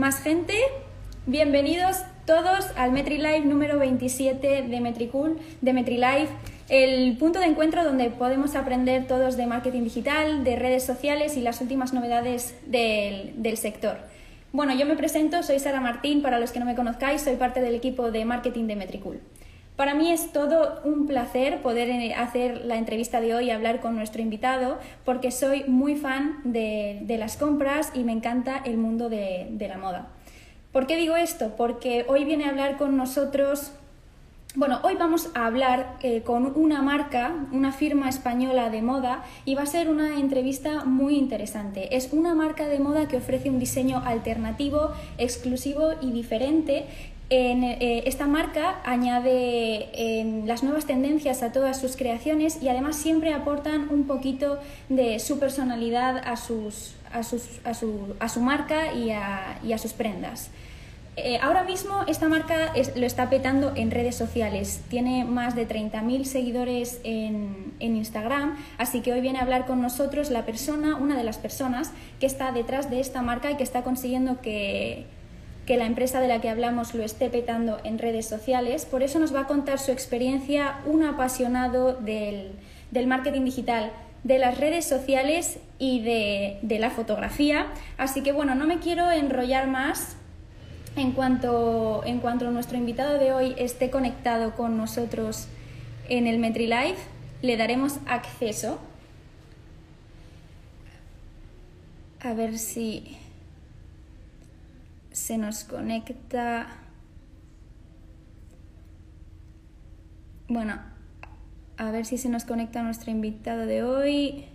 más gente. Bienvenidos todos al MetriLife número 27 de Metricool, de MetriLife, el punto de encuentro donde podemos aprender todos de marketing digital, de redes sociales y las últimas novedades del, del sector. Bueno, yo me presento, soy Sara Martín, para los que no me conozcáis, soy parte del equipo de marketing de Metricool. Para mí es todo un placer poder eh, hacer la entrevista de hoy y hablar con nuestro invitado, porque soy muy fan de, las compras y me encanta el mundo de, la moda. ¿Por qué digo esto? Porque hoy viene a hablar con nosotros bueno, hoy vamos a hablar eh, con una marca, una firma española de moda y va a ser una entrevista muy interesante. Es una marca de moda que ofrece un diseño alternativo, exclusivo y diferente en, eh, esta marca añade las nuevas tendencias a todas sus creaciones y además siempre aportan un poquito de su personalidad a, sus, a, sus, a, su, a su, marca y a, y sus prendas. Eh, ahora mismo esta marca lo está petando en redes sociales. Tiene más de 30.000 seguidores en, en, Instagram, así que hoy viene a hablar con nosotros la persona, una de las personas que está detrás de esta marca y que está consiguiendo que, que la empresa de la que hablamos lo esté petando en redes sociales. Por eso nos va a contar su experiencia un apasionado del, marketing digital, de las redes sociales y de, la fotografía. Así que bueno, no me quiero enrollar más. En cuanto, en cuanto nuestro invitado de hoy esté conectado con nosotros en el MetriLive, le daremos acceso. A ver si se nos conecta. Bueno, a ver si se nos conecta nuestro invitado de hoy.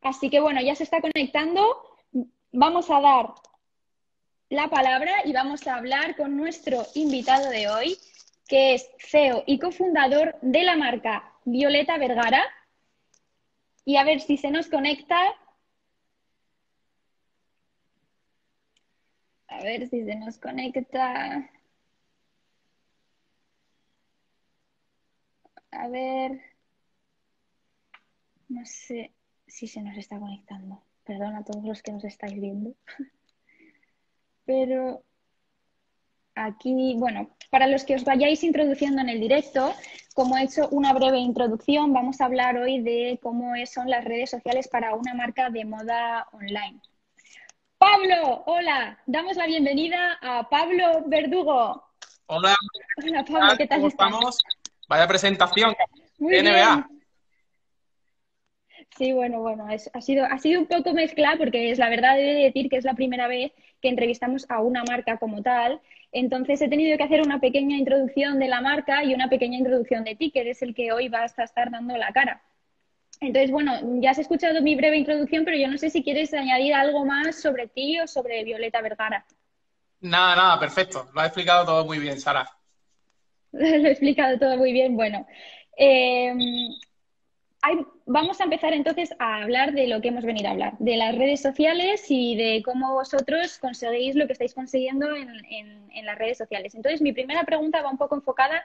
Así que bueno, ya se está conectando. Vamos a dar la palabra y vamos a hablar con nuestro invitado de hoy, que es CEO y cofundador de la marca Violeta Vergara. Y a ver si se nos conecta. A ver si se nos conecta. A ver. No sé si se nos está conectando. Perdón a todos los que nos estáis viendo. Pero aquí, bueno, para los que os vayáis introduciendo en el directo, como he hecho una breve introducción, vamos a hablar hoy de cómo son las redes sociales para una marca de moda online. Pablo, hola, damos la bienvenida a Pablo Verdugo. Hola. Hola Pablo, ¿qué tal ¿Cómo estamos? Vaya presentación. Muy NBA. Sí, bueno, bueno, ha, sido, ha sido un poco mezcla porque es la verdad de decir que es la primera vez que entrevistamos a una marca como tal. Entonces he tenido que hacer una pequeña introducción de la marca y una pequeña introducción de ti, que eres el que hoy vas a estar dando la cara. Entonces, bueno, ya has escuchado mi breve introducción, pero yo no sé si quieres añadir algo más sobre ti o sobre Violeta Vergara. Nada, nada, perfecto. Lo has explicado todo muy bien, Sara. Lo he explicado todo muy bien. Bueno, eh, vamos a empezar entonces a hablar de lo que hemos venido a hablar, de las redes sociales y de cómo vosotros conseguís lo que estáis consiguiendo en, las redes sociales. Entonces, mi primera pregunta va un poco enfocada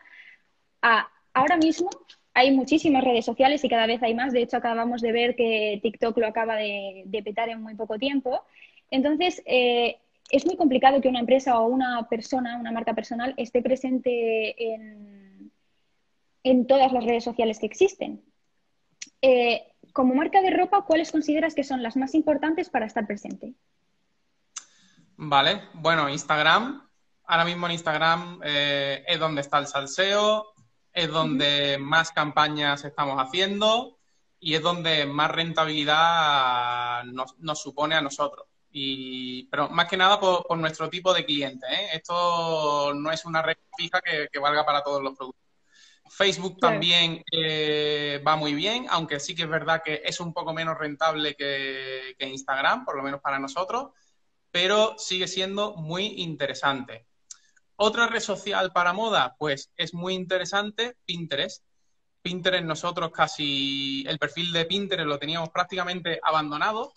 a, ahora mismo hay muchísimas redes sociales y cada vez hay más. De hecho, acabamos de ver que TikTok lo acaba de, petar en muy poco tiempo. Entonces, eh, es muy complicado que una empresa o una persona, una marca personal, esté presente en, en todas las redes sociales que existen. Eh, como marca de ropa, ¿cuáles consideras que son las más importantes para estar presente? Vale, bueno, Instagram. Ahora mismo en Instagram eh, es donde está el salseo, es donde más campañas estamos haciendo y es donde más rentabilidad nos, supone a nosotros. Y, pero más que nada por, nuestro tipo de cliente. ¿eh? Esto no es una red fija que valga para todos los productos. Facebook también eh, va muy bien, aunque sí que es verdad que es un poco menos rentable que, Instagram, por lo menos para nosotros, pero sigue siendo muy interesante. Otra red social para moda, pues es muy interesante, Pinterest. Pinterest nosotros casi, el perfil de Pinterest lo teníamos prácticamente abandonado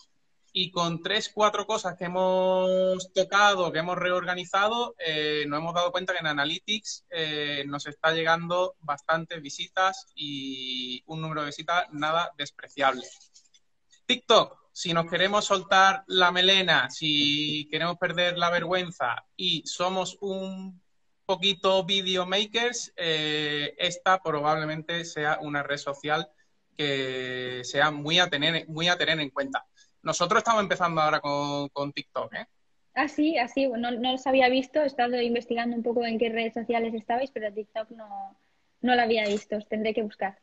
y con tres, cuatro cosas que hemos tocado, que hemos reorganizado, eh, nos hemos dado cuenta que en Analytics eh, nos está llegando bastantes visitas y un número de visitas nada despreciable. TikTok, si nos queremos soltar la melena, si queremos perder la vergüenza y somos un poquito videomakers, eh, esta probablemente sea una red social que sea muy a tener, muy a tener en cuenta. Nosotros estamos empezando ahora con, TikTok, ¿eh? Ah, sí, así, no, no los había visto, he estado investigando un poco en qué redes sociales estabais, pero TikTok no, no la había visto, os tendré que buscar.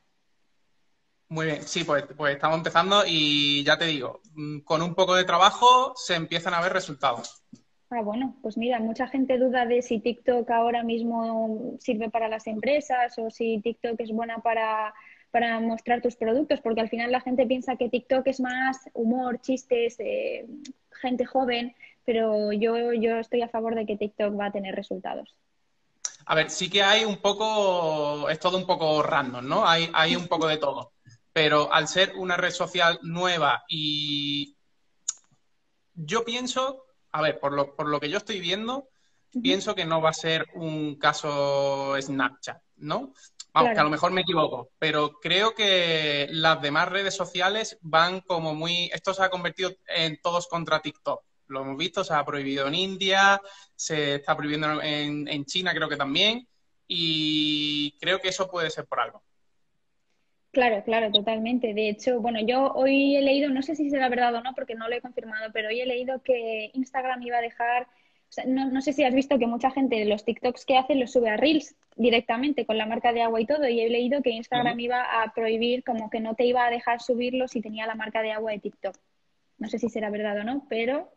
Muy bien, sí, pues, pues estamos empezando y ya te digo, mm, con un poco de trabajo se empiezan a ver resultados. Ah, bueno, pues mira, mucha gente duda de si TikTok ahora mismo sirve para las empresas o si TikTok es buena para para mostrar tus productos, porque al final la gente piensa que TikTok es más humor, chistes, eh, gente joven, pero yo, yo estoy a favor de que TikTok va a tener resultados. A ver, sí que hay un poco, es todo un poco random, ¿no? Hay, hay un poco de todo. Pero al ser una red social nueva y yo pienso, a ver, por lo, por lo que yo estoy viendo, pienso que no va a ser un caso Snapchat, ¿no? Vamos, que a lo mejor me equivoco, pero creo que las demás redes sociales van como muy... Esto se ha convertido en todos contra TikTok. Lo hemos visto, se ha prohibido en India, se está prohibiendo en, en China creo que también, y creo que eso puede ser por algo. Claro, claro, totalmente. De hecho, bueno, yo hoy he leído, no sé si será verdad o no, porque no lo he confirmado, pero hoy he leído que Instagram iba a dejar no, sé si has visto que mucha gente los TikToks que hace los sube a Reels directamente con la marca de agua y todo. Y he leído que Instagram iba a prohibir, como que no te iba a dejar subirlo si tenía la marca de agua de TikTok. No sé si será verdad o no, pero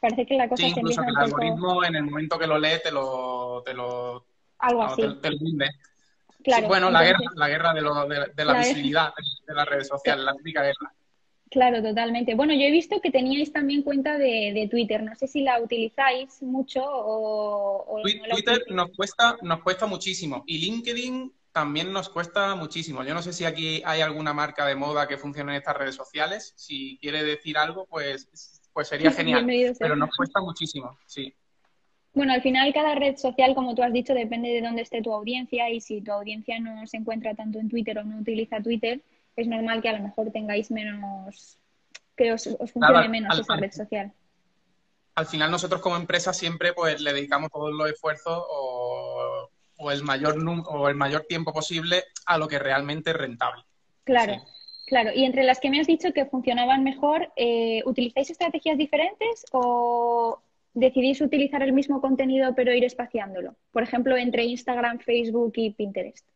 parece que la cosa se empieza que el algoritmo en el momento que lo lee te lo... Te lo Algo así. Te, lo Claro, bueno, la guerra, la guerra de, de, la, visibilidad de las redes sociales, la típica guerra. Claro, totalmente. Bueno, yo he visto que teníais también cuenta de, Twitter. No sé si la utilizáis mucho o, Twitter nos cuesta, nos cuesta muchísimo. Y LinkedIn también nos cuesta muchísimo. Yo no sé si aquí hay alguna marca de moda que funcione en estas redes sociales. Si quiere decir algo, pues, pues sería genial. Pero nos cuesta muchísimo, sí. Bueno, al final cada red social, como tú has dicho, depende de dónde esté tu audiencia y si tu audiencia no se encuentra tanto en Twitter o no utiliza Twitter, es normal que a lo mejor tengáis menos, que os, funcione menos esa red social. Al final nosotros como empresa siempre pues le dedicamos todos los esfuerzos o, el mayor o el mayor tiempo posible a lo que realmente es rentable. Claro. Claro, y entre las que me has dicho que funcionaban mejor, eh, ¿utilizáis estrategias diferentes o decidís utilizar el mismo contenido pero ir espaciándolo? Por ejemplo, entre Instagram, Facebook y Pinterest.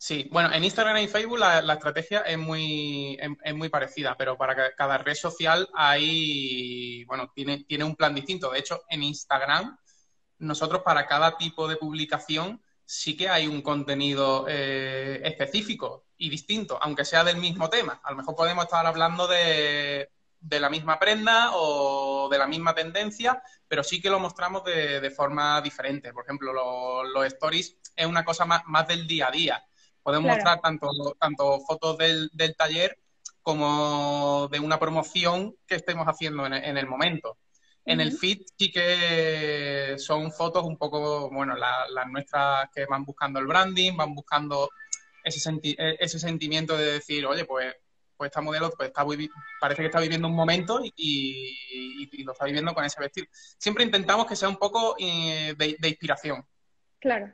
Sí, bueno, en Instagram y Facebook la, estrategia es muy, es, muy parecida, pero para cada red social hay, bueno, tiene, tiene un plan distinto. De hecho, en Instagram, nosotros para cada tipo de publicación sí que hay un contenido eh, específico y distinto, aunque sea del mismo tema. A lo mejor podemos estar hablando de, de la misma prenda o de la misma tendencia, pero sí que lo mostramos de, de forma diferente. Por ejemplo, los stories es una cosa más, más del día a día Podemos mostrar tanto, tanto fotos del, taller como de una promoción que estemos haciendo en, el momento. En el feed sí que son fotos un poco, bueno, las nuestras que van buscando el branding, van buscando ese, e, ese sentimiento de decir, oye, pues, pues esta modelo pues está parece que está viviendo un momento y, lo está viviendo con ese vestido. Siempre intentamos que sea un poco eh, de inspiración. Claro.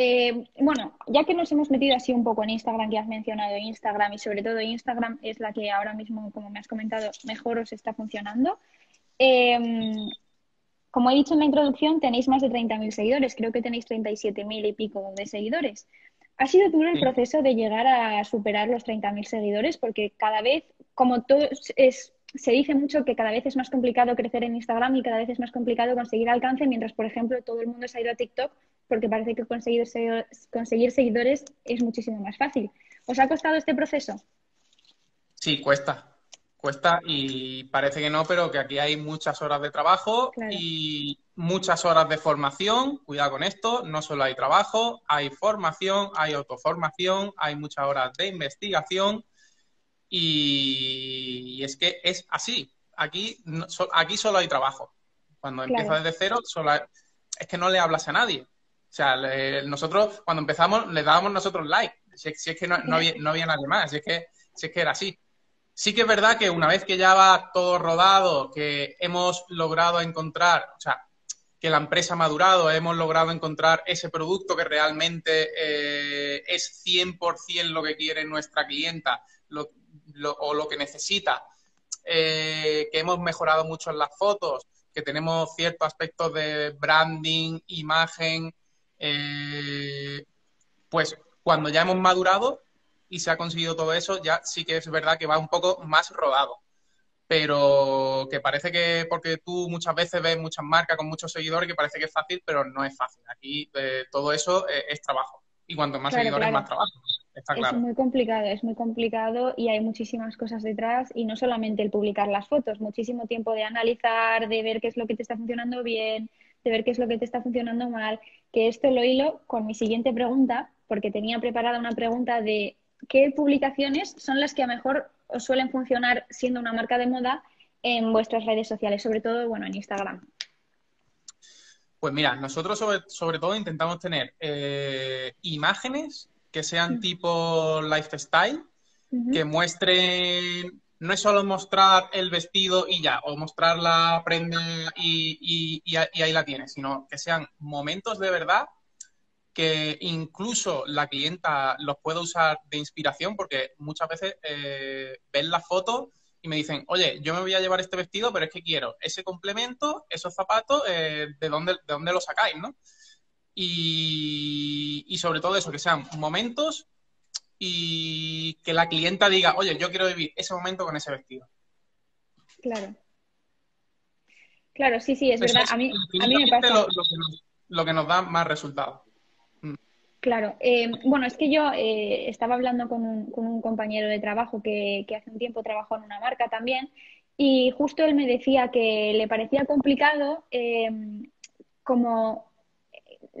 Eh, bueno, ya que nos hemos metido así un poco en Instagram, que has mencionado Instagram y sobre todo Instagram es la que ahora mismo, como me has comentado, mejor os está funcionando. Em, como he dicho en la introducción, tenéis más de 30.000 seguidores, creo que tenéis 37.000 y pico de seguidores. ¿Ha sido duro el proceso de llegar a superar los 30.000 seguidores? Porque cada vez, como todo es, se dice mucho que cada vez es más complicado crecer en Instagram y cada vez es más complicado conseguir alcance, mientras, por ejemplo, todo el mundo se ha ido a TikTok porque parece que conseguir, conseguir seguidores es muchísimo más fácil. ¿Os ha costado este proceso? Sí, cuesta. Cuesta y parece que no, pero que aquí hay muchas horas de trabajo y muchas horas de formación. Cuidado con esto, no solo hay trabajo, hay formación, hay autoformación, hay muchas horas de investigación Y, es que es así. Aquí, aquí solo hay trabajo. Cuando empiezas desde cero, solo es que no le hablas a nadie. O sea, nosotros cuando empezamos le dábamos nosotros like. Si, es que no, había, no, había, nadie más, si es, que, si es que era así. Sí que es verdad que una vez que ya va todo rodado, que hemos logrado encontrar, o sea, que la empresa ha madurado, hemos logrado encontrar ese producto que realmente eh, es 100% lo que quiere nuestra clienta o lo que necesita, eh, que hemos mejorado mucho en las fotos, que tenemos ciertos aspectos de branding, imagen, eh, pues cuando ya hemos madurado y se ha conseguido todo eso, ya sí que es verdad que va un poco más rodado. Pero que parece que, porque tú muchas veces ves muchas marcas con muchos seguidores, que parece que es fácil, pero no es fácil. Aquí eh, todo eso eh, es trabajo. Y cuanto más seguidores, más trabajo. Está claro. Es muy complicado, es muy complicado y hay muchísimas cosas detrás y no solamente el publicar las fotos, muchísimo tiempo de analizar, de ver qué es lo que te está funcionando bien, de ver qué es lo que te está funcionando mal, que esto lo hilo con mi siguiente pregunta, porque tenía preparada una pregunta de qué publicaciones son las que a mejor os suelen funcionar siendo una marca de moda en vuestras redes sociales, sobre todo, bueno, en Instagram. Pues mira, nosotros sobre, todo intentamos tener eh, imágenes que sean tipo lifestyle, que muestren no es solo mostrar el vestido y ya, o mostrar la prenda y, ahí la tienes, sino que sean momentos de verdad que incluso la clienta los pueda usar de inspiración, porque muchas veces eh, ven la foto y me dicen, oye, yo me voy a llevar este vestido, pero es que quiero ese complemento, esos zapatos, eh, ¿de, dónde, ¿de dónde lo sacáis, no? Y, y sobre todo eso, que sean momentos y que la clienta diga, oye, yo quiero vivir ese momento con ese vestido. Claro. Claro, sí, sí, es verdad. a mí, a mí me pasa. Lo, que nos, da más resultados. Mm. Claro. Eh, bueno, es que yo eh, estaba hablando con un, con un, compañero de trabajo que, que hace un tiempo trabajó en una marca también y justo él me decía que le parecía complicado eh, como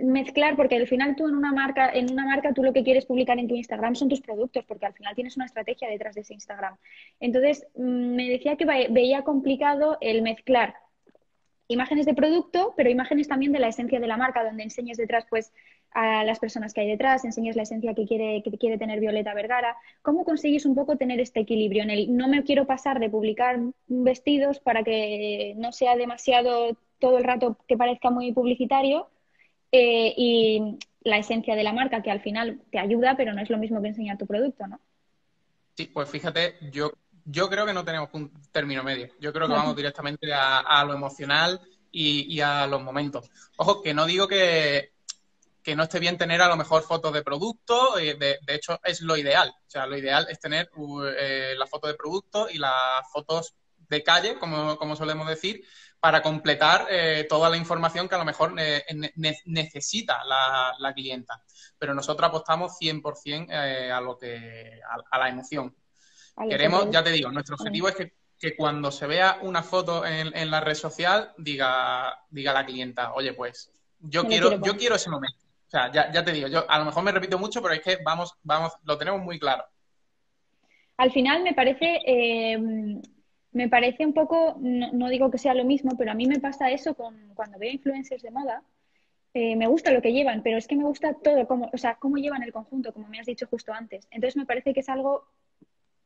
mezclar, porque al final tú en una marca, en una marca tú lo que quieres publicar en tu Instagram son tus productos, porque al final tienes una estrategia detrás de ese Instagram. Entonces, mm, me decía que veía complicado el mezclar imágenes de producto, pero imágenes también de la esencia de la marca, donde enseñes detrás, pues, a las personas que hay detrás, enseñes la esencia que quiere, que quiere tener Violeta Vergara. ¿Cómo conseguís un poco tener este equilibrio en el no me quiero pasar de publicar vestidos para que no sea demasiado todo el rato que parezca muy publicitario, eh, y la esencia de la marca, que al final te ayuda, pero no es lo mismo que enseñar tu producto, ¿no? Sí, pues fíjate, yo, yo creo que no tenemos un término medio. Yo creo que vamos directamente a, lo emocional y, a los momentos. Ojo, que no digo que, que no esté bien tener a lo mejor fotos de producto, eh, de, de, hecho es lo ideal. O sea, lo ideal es tener eh, la foto de producto y las fotos de calle, como, como solemos decir, para completar eh, toda la información que a lo mejor necesita la, clienta. Pero nosotros apostamos 100% eh, a, lo que, a, la emoción. Queremos, ya te digo, nuestro objetivo es que, cuando se vea una foto en, la red social, diga, diga la clienta, oye, pues yo quiero, yo quiero ese momento. O sea, ya, ya te digo, yo a lo mejor me repito mucho, pero es que vamos, vamos, lo tenemos muy claro. Al final me parece eh, me parece un poco, no, digo que sea lo mismo, pero a mí me pasa eso con, cuando veo influencers de moda. Eh, me gusta lo que llevan, pero es que me gusta todo, como, o sea, cómo llevan el conjunto, como me has dicho justo antes. Entonces me parece que es algo,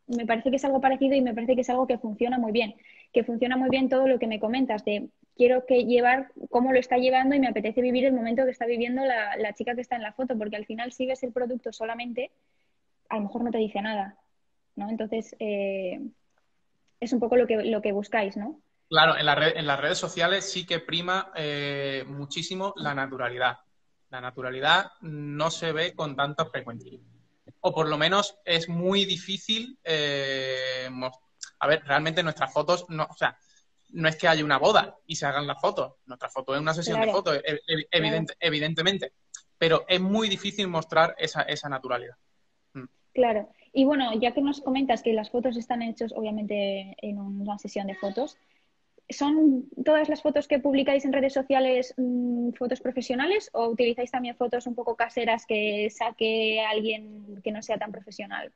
me parece que es algo parecido y me parece que es algo que funciona muy bien, que funciona muy bien todo lo que me comentas de quiero que llevar cómo lo está llevando y me apetece vivir el momento que está viviendo la, chica que está en la foto, porque al final si ves el producto solamente, a lo mejor no te dice nada, ¿no? Entonces, eh, es un poco lo que, lo que buscáis, ¿no? Claro, en, la en las redes sociales sí que prima eh, muchísimo la naturalidad. La naturalidad no se ve con tanta frecuencia. O por lo menos es muy difícil. Eh, a ver, realmente nuestras fotos, no, o sea, no es que haya una boda y se hagan las fotos. Nuestra foto es una sesión de fotos, evidentemente. Pero es muy difícil mostrar esa, esa naturalidad. Mm. Claro. Y bueno, ya que nos comentas que las fotos están hechas obviamente en una sesión de fotos, ¿son todas las fotos que publicáis en redes sociales mm, fotos profesionales o utilizáis también fotos un poco caseras que saque alguien que no sea tan profesional?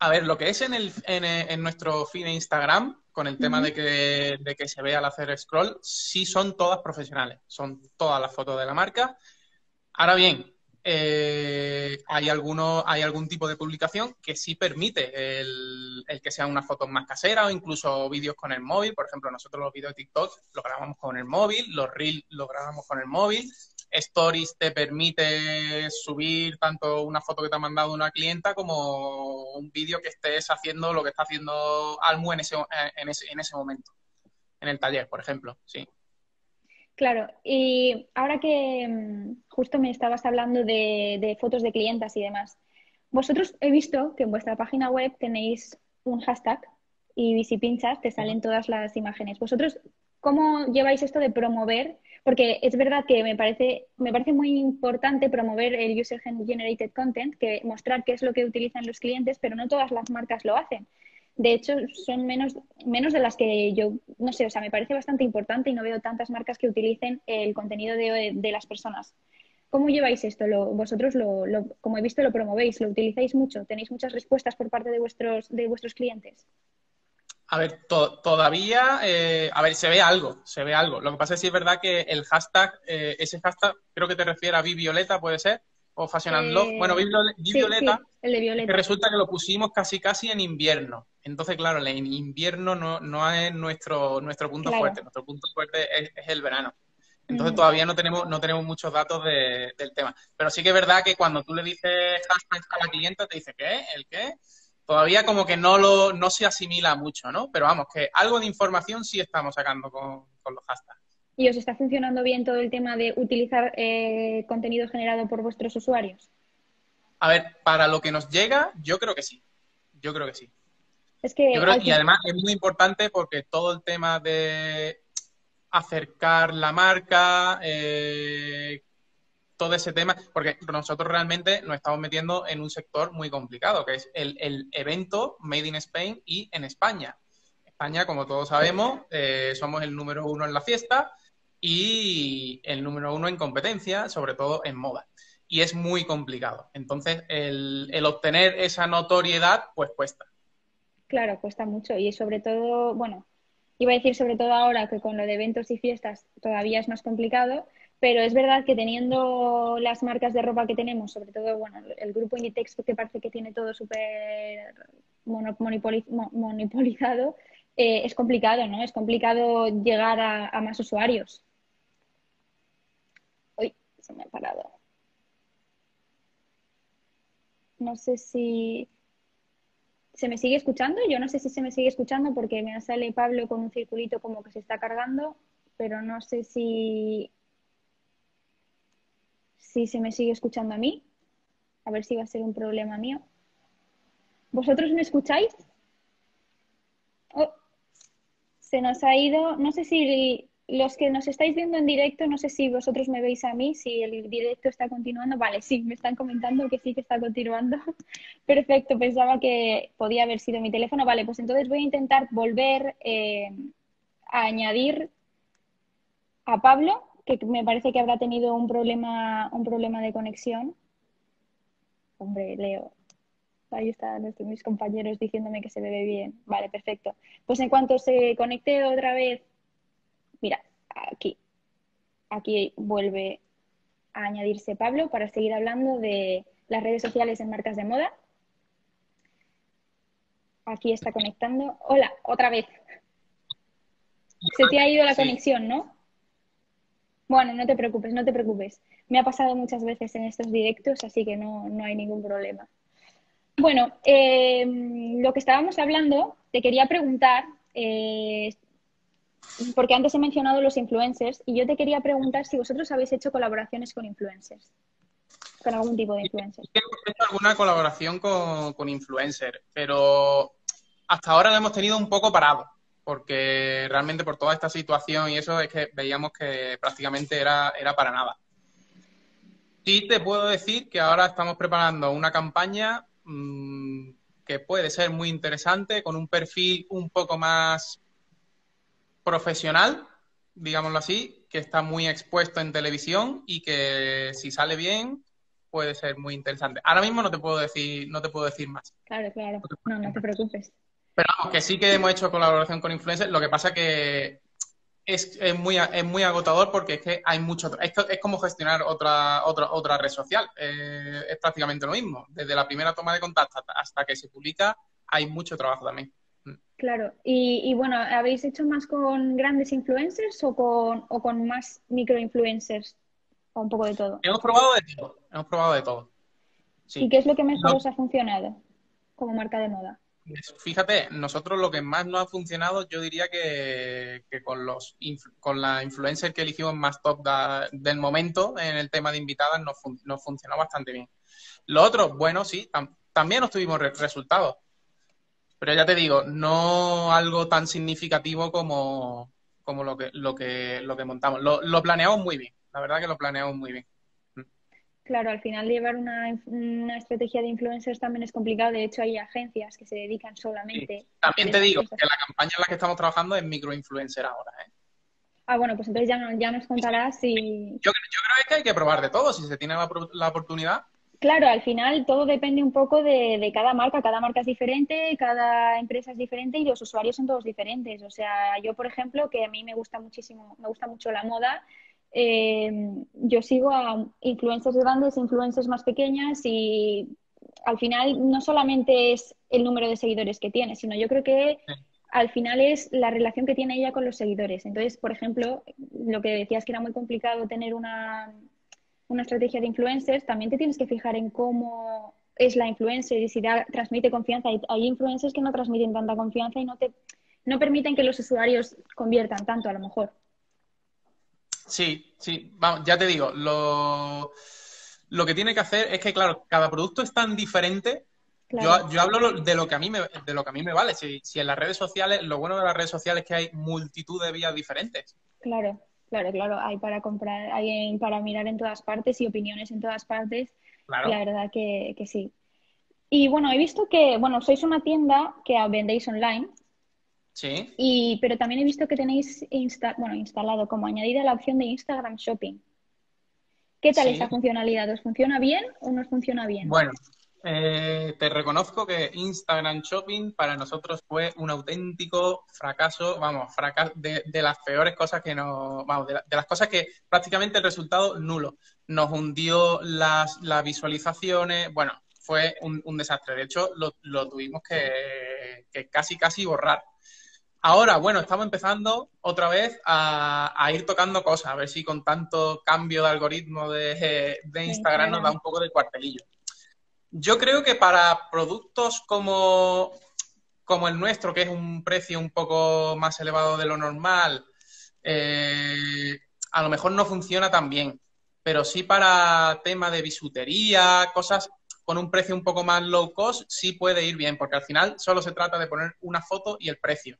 A ver, lo que es en, el, en, nuestro feed de Instagram, con el tema de, que, de que se vea al hacer scroll, sí son todas profesionales. Son todas las fotos de la marca. Ahora bien, eh, hay, alguno, hay algún tipo de publicación que sí permite el, que sean unas fotos más caseras o incluso vídeos con el móvil. Por ejemplo, nosotros los vídeos de TikTok los grabamos con el móvil, los Reels los grabamos con el móvil. Stories te permite subir tanto una foto que te ha mandado una clienta como un vídeo que estés haciendo lo que está haciendo Almu en ese, en ese, en ese momento, en el taller, por ejemplo. Sí. Claro, y ahora que mm, justo me estabas hablando de, fotos de clientas y demás, vosotros he visto que en vuestra página web tenéis un hashtag y si pinchas te salen todas las imágenes. ¿Vosotros cómo lleváis esto de promover? Porque es verdad que me parece, me parece muy importante promover el User Generated Content, que mostrar qué es lo que utilizan los clientes, pero no todas las marcas lo hacen de hecho, son menos, menos de las que yo, no sé, o sea, me parece bastante importante y no veo tantas marcas que utilicen el contenido de, las personas. ¿Cómo lleváis esto? Lo, vosotros, lo, como he visto, lo promovéis, lo utilizáis mucho, tenéis muchas respuestas por parte de vuestros, de vuestros clientes. A ver, todavía, eh, a ver, se ve algo, se ve algo. Lo que pasa es que es verdad que el hashtag, eh, ese hashtag, creo que te refiere a Violeta, puede ser, o Fashion and Love. Bueno, Violeta, el de Violeta. Que resulta que lo pusimos casi casi en invierno. Entonces, claro, en invierno no, no es nuestro, nuestro punto fuerte. Nuestro punto fuerte es, el verano. Entonces todavía no tenemos, no tenemos muchos datos del tema. Pero sí que es verdad que cuando tú le dices hashtag a la clienta, te dice, ¿qué? ¿El qué? Todavía como que no lo, no se asimila mucho, ¿no? Pero vamos, que algo de información sí estamos sacando con, los hashtags. ¿Y os está funcionando bien todo el tema de utilizar eh, contenido generado por vuestros usuarios? A ver, para lo que nos llega, yo creo que sí. Yo creo que sí. Es que y además es muy importante porque todo el tema de acercar la marca, eh, todo ese tema, porque nosotros realmente nos estamos metiendo en un sector muy complicado, que es el, evento Made in Spain y en España. España, como todos sabemos, eh, somos el número uno en la fiesta y el número uno en competencia, sobre todo en moda. Y es muy complicado. Entonces, el, el obtener esa notoriedad, pues cuesta. Claro, cuesta mucho y sobre todo, bueno, iba a decir sobre todo ahora que con lo de eventos y fiestas todavía es más complicado, pero es verdad que teniendo las marcas de ropa que tenemos, sobre todo, bueno, el grupo Inditex que parece que tiene todo súper monopolizado, eh, es complicado, ¿no? Es complicado llegar a, a más usuarios. Uy, se me ha parado. No sé si ¿Se me sigue escuchando? Yo no sé si se me sigue escuchando porque me sale Pablo con un circulito como que se está cargando, pero no sé si, si se me sigue escuchando a mí. A ver si va a ser un problema mío. ¿Vosotros me escucháis? Oh, se nos ha ido. No sé si los que nos estáis viendo en directo, no sé si vosotros me veis a mí, si el directo está continuando. Vale, sí, me están comentando que sí que está continuando. Perfecto, pensaba que podía haber sido mi teléfono. Vale, pues entonces voy a intentar volver eh, a añadir a Pablo, que me parece que habrá tenido un problema, un problema de conexión. Hombre, Leo. Ahí están mis compañeros diciéndome que se ve bien. Vale, perfecto. Pues en cuanto se conecte otra vez Mira, aquí, aquí vuelve a añadirse Pablo para seguir hablando de las redes sociales en marcas de moda. Aquí está conectando. Hola, otra vez. Se te ha ido la conexión, ¿no? Bueno, no te preocupes, no te preocupes. Me ha pasado muchas veces en estos directos, así que no, hay ningún problema. Bueno, eh, lo que estábamos hablando, te quería preguntar, eh, porque antes he mencionado los influencers y yo te quería preguntar si vosotros habéis hecho colaboraciones con influencers, con algún tipo de influencers. Hemos hecho alguna colaboración con, con influencers, pero hasta ahora la hemos tenido un poco parado, porque realmente por toda esta situación y eso es que veíamos que prácticamente era, era para nada. Sí te puedo decir que ahora estamos preparando una campaña mmm, que puede ser muy interesante, con un perfil un poco más profesional, digámoslo así, que está muy expuesto en televisión y que si sale bien puede ser muy interesante. Ahora mismo no te puedo decir, no te puedo decir más. Claro, claro. No, no te preocupes. Pero vamos, que sí que hemos hecho colaboración con influencers, lo que pasa que es, muy, es muy agotador porque es que hay mucho. Es, es como gestionar otra, otra, otra red social. Eh, es prácticamente lo mismo. Desde la primera toma de contacto hasta que se publica, hay mucho trabajo también. Claro, y, bueno, ¿habéis hecho más con grandes influencers o con, o con más microinfluencers? O un poco de todo. Hemos probado de todo, hemos probado de todo. ¿Y qué es lo que mejor os ha funcionado como marca de moda? Pues fíjate, nosotros lo que más nos ha funcionado, yo diría que, con los con la influencer que elegimos más top del momento en el tema de invitadas nos, nos funcionó bastante bien. Lo otro, bueno, sí, también nos tuvimos resultados. Pero ya te digo, no algo tan significativo como, como lo, que, lo, que, lo que montamos. Lo, lo planeamos muy bien, la verdad que lo planeamos muy bien. Mm. Claro, al final llevar una, una, estrategia de influencers también es complicado. De hecho, hay agencias que se dedican solamente. También te digo que la campaña en la que estamos trabajando es microinfluencer ahora. ¿eh? Ah, bueno, pues entonces ya, ya nos contarás si. Yo, yo creo que hay que probar de todo. Si se tiene la, la oportunidad, Claro, al final todo depende un poco de, cada marca, cada marca es diferente, cada empresa es diferente y los usuarios son todos diferentes. O sea, yo, por ejemplo, que a mí me gusta muchísimo, me gusta mucho la moda, eh, yo sigo a influencers grandes, influencers más pequeñas y al final no solamente es el número de seguidores que tiene, sino yo creo que al final es la relación que tiene ella con los seguidores. Entonces, por ejemplo, lo que decías que era muy complicado tener una una estrategia de influencers, también te tienes que fijar en cómo es la influencer y si transmite confianza. Hay, hay influencers que no transmiten tanta confianza y no te no permiten que los usuarios conviertan tanto, a lo mejor. Sí, sí, vamos, ya te digo, lo, lo que tiene que hacer es que, claro, cada producto es tan diferente. Yo, yo, hablo de lo que a mí me, de lo que a mí me vale. Si, si en las redes sociales, lo bueno de las redes sociales es que hay multitud de vías diferentes. Claro. Claro, claro, hay para comprar, hay para mirar en todas partes y opiniones en todas partes. La verdad que, sí. Y bueno, he visto que, bueno, sois una tienda que vendéis online. Sí. Y, pero también he visto que tenéis bueno, instalado como añadida la opción de Instagram Shopping. ¿Qué tal esa funcionalidad? ¿Os funciona bien o no os funciona bien? Bueno, eh, te reconozco que Instagram Shopping para nosotros fue un auténtico fracaso, vamos, fracaso de, las peores cosas que nos, vamos, de, las cosas que prácticamente el resultado nulo. Nos hundió las, las visualizaciones, bueno, fue un, desastre. De hecho, lo, tuvimos que, casi, casi borrar. Ahora, bueno, estamos empezando otra vez a, ir tocando cosas, a ver si con tanto cambio de algoritmo de, de Instagram nos da un poco de cuartelillo. Yo creo que para productos como, como el nuestro, que es un precio un poco más elevado de lo normal, eh, a lo mejor no funciona tan bien. Pero sí para tema de bisutería, cosas con un precio un poco más low cost, sí puede ir bien, porque al final solo se trata de poner una foto y el precio.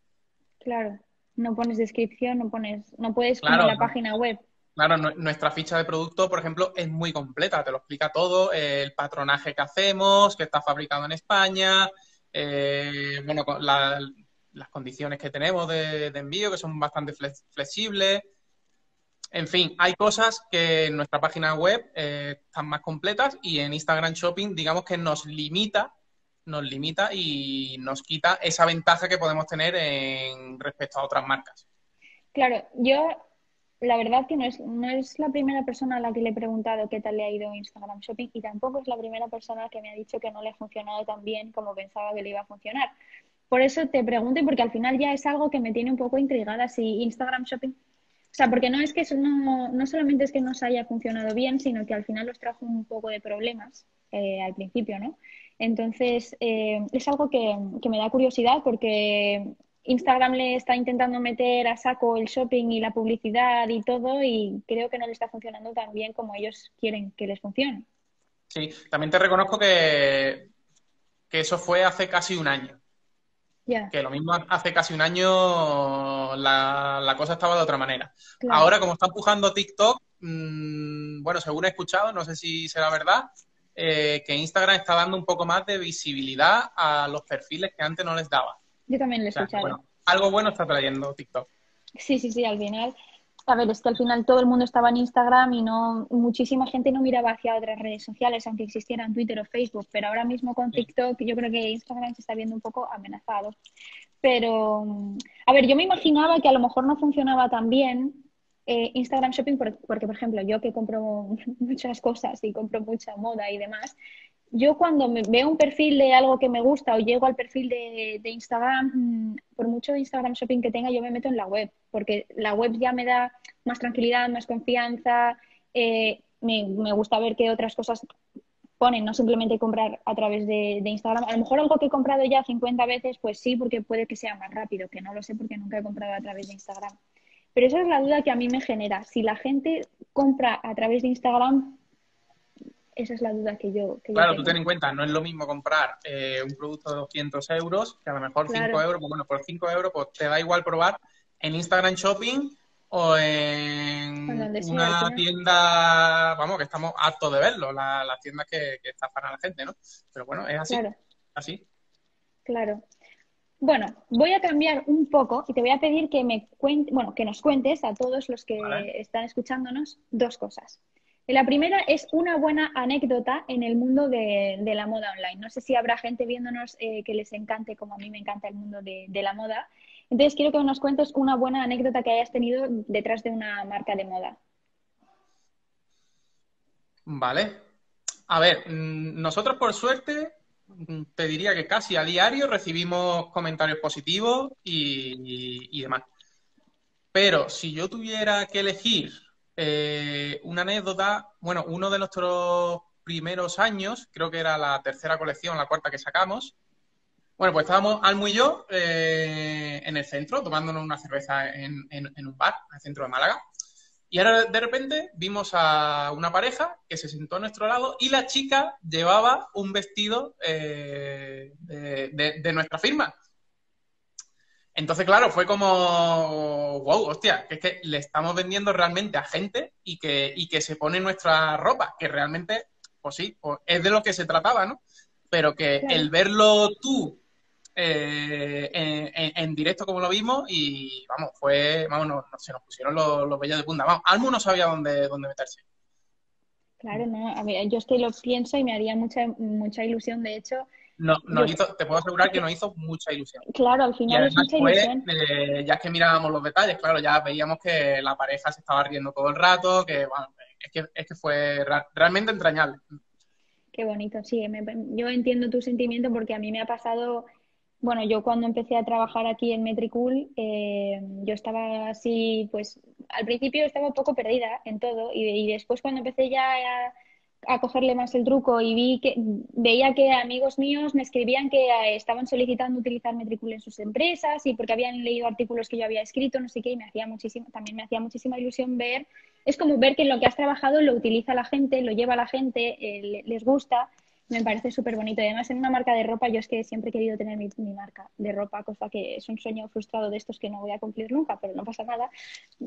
Claro, no pones descripción, no pones, no puedes poner la página web. Claro, nuestra ficha de producto, por ejemplo, es muy completa, te lo explica todo, el patronaje que hacemos, que está fabricado en España, eh, bueno, las condiciones que tenemos de, envío, que son bastante flexibles. En fin, hay cosas que en nuestra página web eh, están más completas y en Instagram Shopping, digamos que nos limita, nos limita y nos quita esa ventaja que podemos tener en respecto a otras marcas. Claro, yo la verdad que no es, no es la primera persona a la que le he preguntado qué tal le ha ido Instagram Shopping y tampoco es la primera persona que me ha dicho que no le ha funcionado tan bien como pensaba que le iba a funcionar. Por eso te pregunto, porque al final ya es algo que me tiene un poco intrigada si Instagram Shopping, o sea, porque no es que no, no solamente es que nos haya funcionado bien, sino que al final nos trajo un poco de problemas eh, al principio, ¿no? Entonces, eh, es algo que, que me da curiosidad porque Instagram le está intentando meter a saco el shopping y la publicidad y todo y creo que no le está funcionando tan bien como ellos quieren que les funcione. Sí, también te reconozco que, que eso fue hace casi un año. Que lo mismo hace casi un año la, cosa estaba de otra manera. Ahora, como está empujando TikTok, mm, bueno, según he escuchado, no sé si será verdad, eh, que Instagram está dando un poco más de visibilidad a los perfiles que antes no les daba. Yo también lo he escuchado. algo bueno está trayendo TikTok. Sí, sí, sí, al final. a ver, es que al final todo el mundo estaba en Instagram y no muchísima gente no miraba hacia otras redes sociales, aunque existieran Twitter o Facebook, pero ahora mismo con TikTok yo creo que Instagram se está viendo un poco amenazado. Pero, a ver, yo me imaginaba que a lo mejor no funcionaba tan bien eh, Instagram Shopping porque, por ejemplo, yo que compro muchas cosas y compro mucha moda y demás, yo cuando me veo un perfil de algo que me gusta o llego al perfil de, Instagram, mm, por mucho Instagram Shopping que tenga, yo me meto en la web, porque la web ya me da más tranquilidad, más confianza, eh, me, gusta ver qué otras cosas ponen, no simplemente comprar a través de, Instagram. A lo mejor algo que he comprado ya 50 veces, pues sí, porque puede que sea más rápido, que no lo sé porque nunca he comprado a través de Instagram. Pero esa es la duda que a mí me genera. Si la gente compra a través de Instagram, esa es la duda que yo. Que claro, tú ten en cuenta, no es lo mismo comprar eh, un producto de 200 euros que a lo mejor 5 euros. Pues bueno, por 5 euros pues te da igual probar en Instagram Shopping o en una tienda, vamos, que estamos hartos de verlo, las tiendas que, que para la gente, ¿no? Pero bueno, es así. Claro. Así. Claro. Bueno, voy a cambiar un poco y te voy a pedir que me cuente, bueno, que nos cuentes a todos los que están escuchándonos dos cosas. La primera es una buena anécdota en el mundo de, la moda online. No sé si habrá gente viéndonos eh, que les encante, como a mí me encanta el mundo de, la moda. Entonces, quiero que nos cuentes una buena anécdota que hayas tenido detrás de una marca de moda. Vale. A ver, mm, nosotros por suerte, mm, te diría que casi a diario recibimos comentarios positivos y demás. Pero si yo tuviera que elegir eh, una anécdota, bueno, uno de nuestros primeros años, creo que era la tercera colección, la cuarta que sacamos. Bueno, pues estábamos Almu y yo eh, en el centro, tomándonos una cerveza en, un bar, en el centro de Málaga. Y ahora de repente vimos a una pareja que se sentó a nuestro lado y la chica llevaba un vestido eh, de, nuestra firma. Entonces, claro, fue como, wow, hostia, que es que le estamos vendiendo realmente a gente y que, y que se pone nuestra ropa, que realmente, pues sí, pues es de lo que se trataba, ¿no? Pero que el verlo tú eh, en, directo como lo vimos y, vamos, fue, vamos, no, se nos pusieron los, los bellos de punta. Vamos, Almu no sabía dónde, dónde meterse. Claro, no, a ver, yo es que lo pienso y me haría mucha, mucha ilusión, de hecho, no, no hizo, te puedo asegurar que nos hizo mucha ilusión. Claro, al final es mucha ilusión. Eh, ya que mirábamos los detalles, claro, ya veíamos que la pareja se estaba riendo todo el rato, que bueno, es que, es que fue realmente entrañable. Qué bonito, sí, yo entiendo tu sentimiento porque a mí me ha pasado, bueno, yo cuando empecé a trabajar aquí en Metricool, eh, yo estaba así, pues al principio estaba un poco perdida en todo y, y después cuando empecé ya a a cogerle más el truco y vi que veía que amigos míos me escribían que eh, estaban solicitando utilizar Metricool en sus empresas y porque habían leído artículos que yo había escrito, no sé qué, y me hacía muchísimo, también me hacía muchísima ilusión ver, es como ver que en lo que has trabajado lo utiliza la gente, lo lleva la gente, eh, les gusta, me parece súper bonito. Además, en una marca de ropa, yo es que siempre he querido tener mi, marca de ropa, cosa que es un sueño frustrado de estos que no voy a cumplir nunca, pero no pasa nada.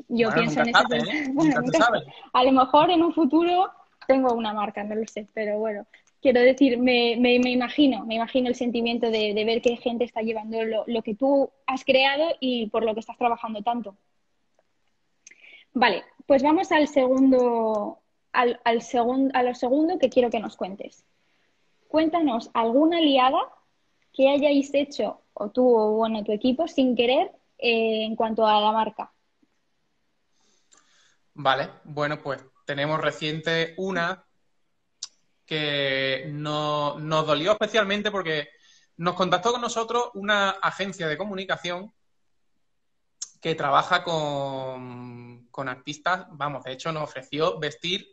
Yo pienso en eso. ¿eh? a lo mejor en un futuro tengo una marca, no lo sé, pero bueno, quiero decir, me, me, imagino, me imagino el sentimiento de, ver que gente está llevando lo, que tú has creado y por lo que estás trabajando tanto. Vale, pues vamos al segundo, al, al segundo, a lo segundo que quiero que nos cuentes. Cuéntanos alguna liada que hayáis hecho, o tú o bueno, tu equipo, sin querer eh, en cuanto a la marca. Vale, bueno, pues tenemos reciente una que no, nos dolió especialmente porque nos contactó con nosotros una agencia de comunicación que trabaja con, con artistas, vamos, de hecho nos ofreció vestir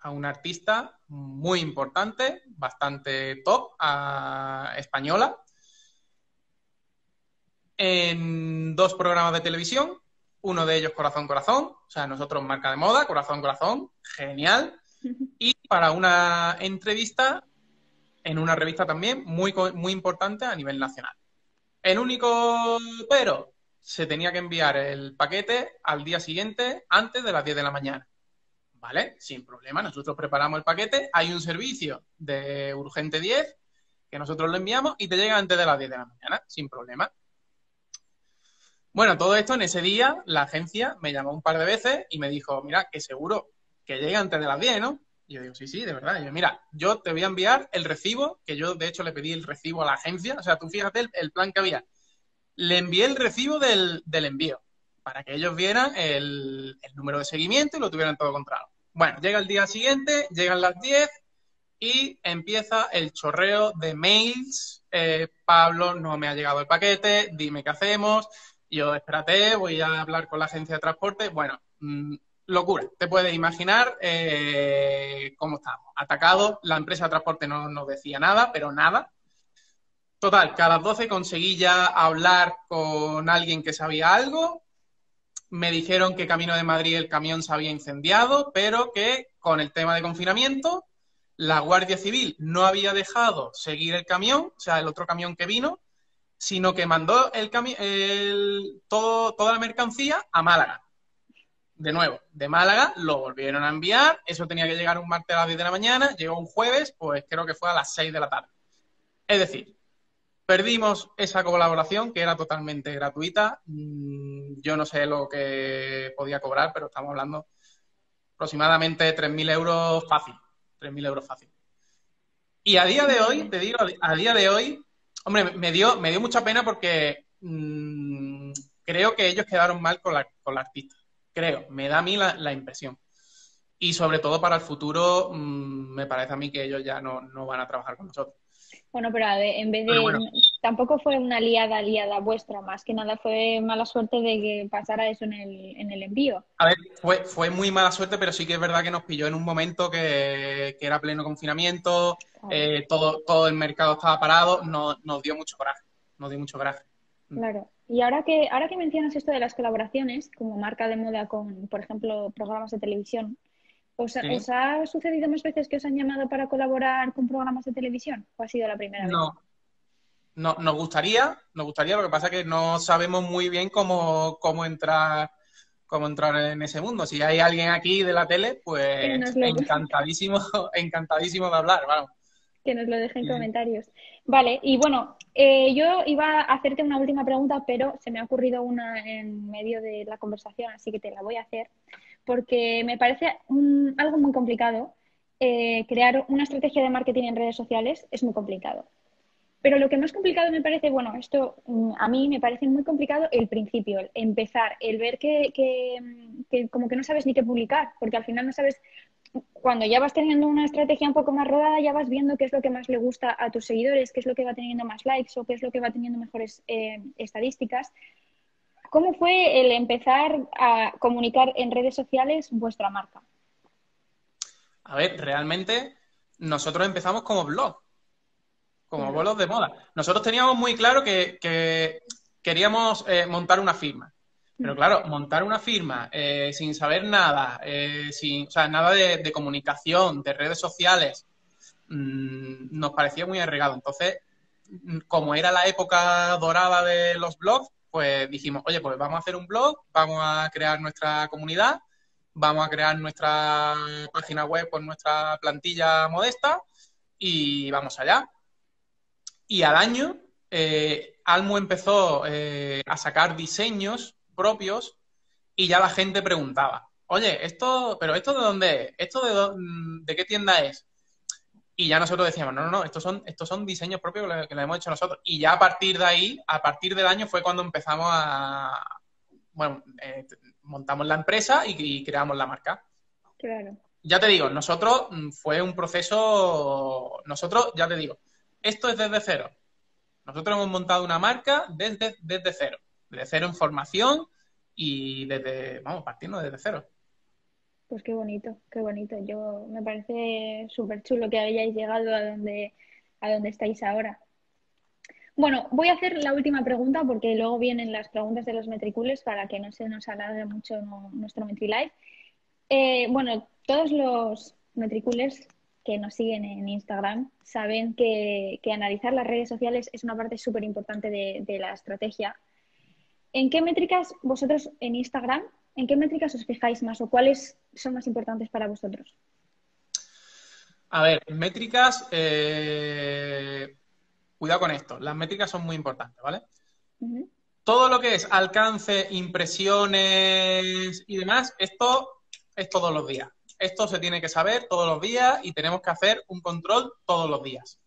a una artista muy importante, bastante top, española, en dos programas de televisión uno de ellos Corazón Corazón, o sea, nosotros marca de moda, Corazón Corazón, genial. Y para una entrevista en una revista también muy, muy importante a nivel nacional. El único pero, se tenía que enviar el paquete al día siguiente antes de las 10 de la mañana. ¿Vale? Sin problema, nosotros preparamos el paquete, hay un servicio de urgente 10 que nosotros lo enviamos y te llega antes de las 10 de la mañana, sin problema. Bueno, todo esto en ese día, la agencia me llamó un par de veces y me dijo, mira, que seguro que llegue antes de las 10, ¿no? Y yo digo, sí, sí, de verdad. Y yo, mira, yo te voy a enviar el recibo, que yo de hecho le pedí el recibo a la agencia, o sea, tú fíjate el, plan que había. Le envié el recibo del, envío para que ellos vieran el, número de seguimiento y lo tuvieran todo controlado. Bueno, llega el día siguiente, llegan las 10 y empieza el chorreo de mails. Eh, Pablo, no me ha llegado el paquete, dime qué hacemos. Yo, espérate, voy a hablar con la agencia de transporte. Bueno, mm, locura. Te puedes imaginar eh, cómo estamos. Atacados, la empresa de transporte no nos decía nada, pero nada. Total, cada 12 conseguí ya hablar con alguien que sabía algo. Me dijeron que camino de Madrid el camión se había incendiado, pero que con el tema de confinamiento, la Guardia Civil no había dejado seguir el camión, o sea, el otro camión que vino, sino que mandó el, el todo, toda la mercancía a Málaga de nuevo, de Málaga, lo volvieron a enviar, eso tenía que llegar un martes a las 10 de la mañana, llegó un jueves, pues creo que fue a las 6 de la tarde. Es decir, perdimos esa colaboración que era totalmente gratuita. Mm, yo no sé lo que podía cobrar, pero estamos hablando aproximadamente de 3.000 euros fácil. 3.000 euros fácil. Y a día de hoy, te digo, a día de hoy, hombre, me dio, me dio mucha pena porque mm, creo que ellos quedaron mal con la, con la artista creo, me da a mí la, impresión. Y sobre todo para el futuro, mm, me parece a mí que ellos ya no, van a trabajar con nosotros. Bueno, pero en vez de. Tampoco fue una liada, liada vuestra, más que nada fue mala suerte de que pasara eso en el, en el envío. A ver, fue, fue muy mala suerte, pero sí que es verdad que nos pilló en un momento que, era pleno confinamiento, eh, todo, todo el mercado estaba parado, nos dio mucho coraje, nos dio mucho coraje. Mm. Claro. Y ahora que, ahora que mencionas esto de las colaboraciones, como marca de moda con, por ejemplo, programas de televisión, ¿os, ha sucedido más veces que os han llamado para colaborar con programas de televisión? ¿O ha sido la primera vez? No. No, nos gustaría, nos gustaría, lo que pasa es que no sabemos muy bien cómo, cómo entrar cómo entrar en ese mundo. Si hay alguien aquí de la tele, pues encantadísimo, encantadísimo de hablar, vamos que nos lo dejen en comentarios. Vale, y bueno, eh, yo iba a hacerte una última pregunta, pero se me ha ocurrido una en medio de la conversación, así que te la voy a hacer, porque me parece algo muy complicado. Eh, crear una estrategia de marketing en redes sociales es muy complicado. Pero lo que más complicado me parece, bueno, esto mm, a mí me parece muy complicado el principio, el empezar, el ver que, que, como que no sabes ni qué publicar, porque al final no sabes cuando ya vas teniendo una estrategia un poco más rodada, ya vas viendo qué es lo que más le gusta a tus seguidores, qué es lo que va teniendo más likes o qué es lo que va teniendo mejores eh, estadísticas. ¿Cómo fue el empezar a comunicar en redes sociales vuestra marca? A ver, realmente nosotros empezamos como blog, como blog de moda. Nosotros teníamos muy claro que, queríamos eh, montar una firma. Pero claro, montar una firma eh, sin saber nada, eh, sin, o sea, nada de, comunicación, de redes sociales, mm, nos parecía muy arregado. Entonces, mm, como era la época dorada de los blogs, pues dijimos, oye, pues vamos a hacer un blog, vamos a crear nuestra comunidad, vamos a crear nuestra página web con nuestra plantilla modesta y vamos allá. Y al año, eh, Almo empezó a sacar diseños propios y ya la gente preguntaba, oye, esto, pero esto de dónde es, esto de, de qué tienda es. Y ya nosotros decíamos, no, no, no, estos son, estos son diseños propios que le, hemos hecho nosotros. Y ya a partir de ahí, a partir del año fue cuando empezamos a, bueno, eh, montamos la empresa y, creamos la marca. Claro. Ya te digo, nosotros mm, fue un proceso, nosotros, ya te digo, esto es desde cero. Nosotros hemos montado una marca desde, desde cero de cero en formación y desde, vamos, partiendo desde cero. Pues qué bonito, qué bonito. Yo me parece súper chulo que hayáis llegado a donde, a donde estáis ahora. Bueno, voy a hacer la última pregunta porque luego vienen las preguntas de los metricules para que no se nos alargue mucho nuestro MetriLive. Eh, bueno, todos los metricules que nos siguen en Instagram saben que, analizar las redes sociales es una parte súper importante de la estrategia ¿En qué métricas vosotros en Instagram, en qué métricas os fijáis más o cuáles son más importantes para vosotros? A ver, métricas, eh, cuidado con esto, las métricas son muy importantes, ¿vale? todo lo que es alcance, impresiones y demás, esto es todos los días. Esto se tiene que saber todos los días y tenemos que hacer un control todos los días.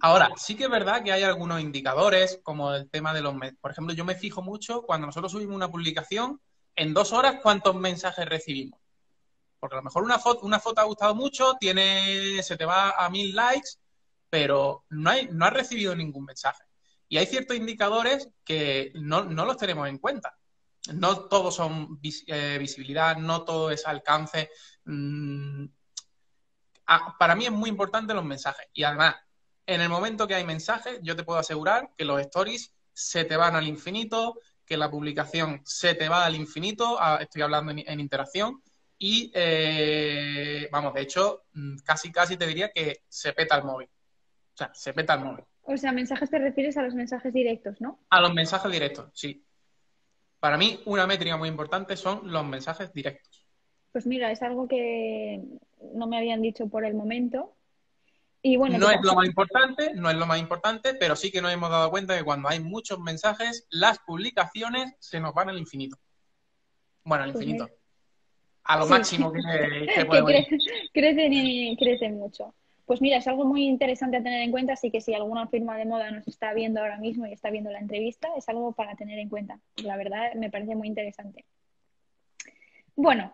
Ahora, sí que es verdad que hay algunos indicadores, como el tema de los... Por ejemplo, yo me fijo mucho cuando nosotros subimos una publicación, en dos horas, ¿cuántos mensajes recibimos? Porque a lo mejor una foto, ha gustado mucho, tiene, se te va a mil likes, pero no, hay, has recibido ningún mensaje. Y hay ciertos indicadores que no, los tenemos en cuenta. No todos son eh, visibilidad, no todo es alcance. Mm, ah, para mí es muy importante los mensajes. Y además, en el momento que hay mensajes, yo te puedo asegurar que los stories se te van al infinito, que la publicación se te va al infinito, estoy hablando en, interacción, y eh, vamos, de hecho, mm, casi casi te diría que se peta el móvil. O sea, se peta el móvil. O sea, mensajes te refieres a los mensajes directos, ¿no? A los mensajes directos, sí. Para mí, una métrica muy importante son los mensajes directos. Pues mira, es algo que no me habían dicho por el momento. Y bueno, no es lo más importante, no es lo más importante, pero sí que nos hemos dado cuenta que cuando hay muchos mensajes, las publicaciones se nos van al infinito. Bueno, al infinito. A lo máximo que, que, crecen, y crecen mucho. Pues mira, es algo muy interesante a tener en cuenta, así que si alguna firma de moda nos está viendo ahora mismo y está viendo la entrevista, es algo para tener en cuenta. La verdad, me parece muy interesante. Bueno,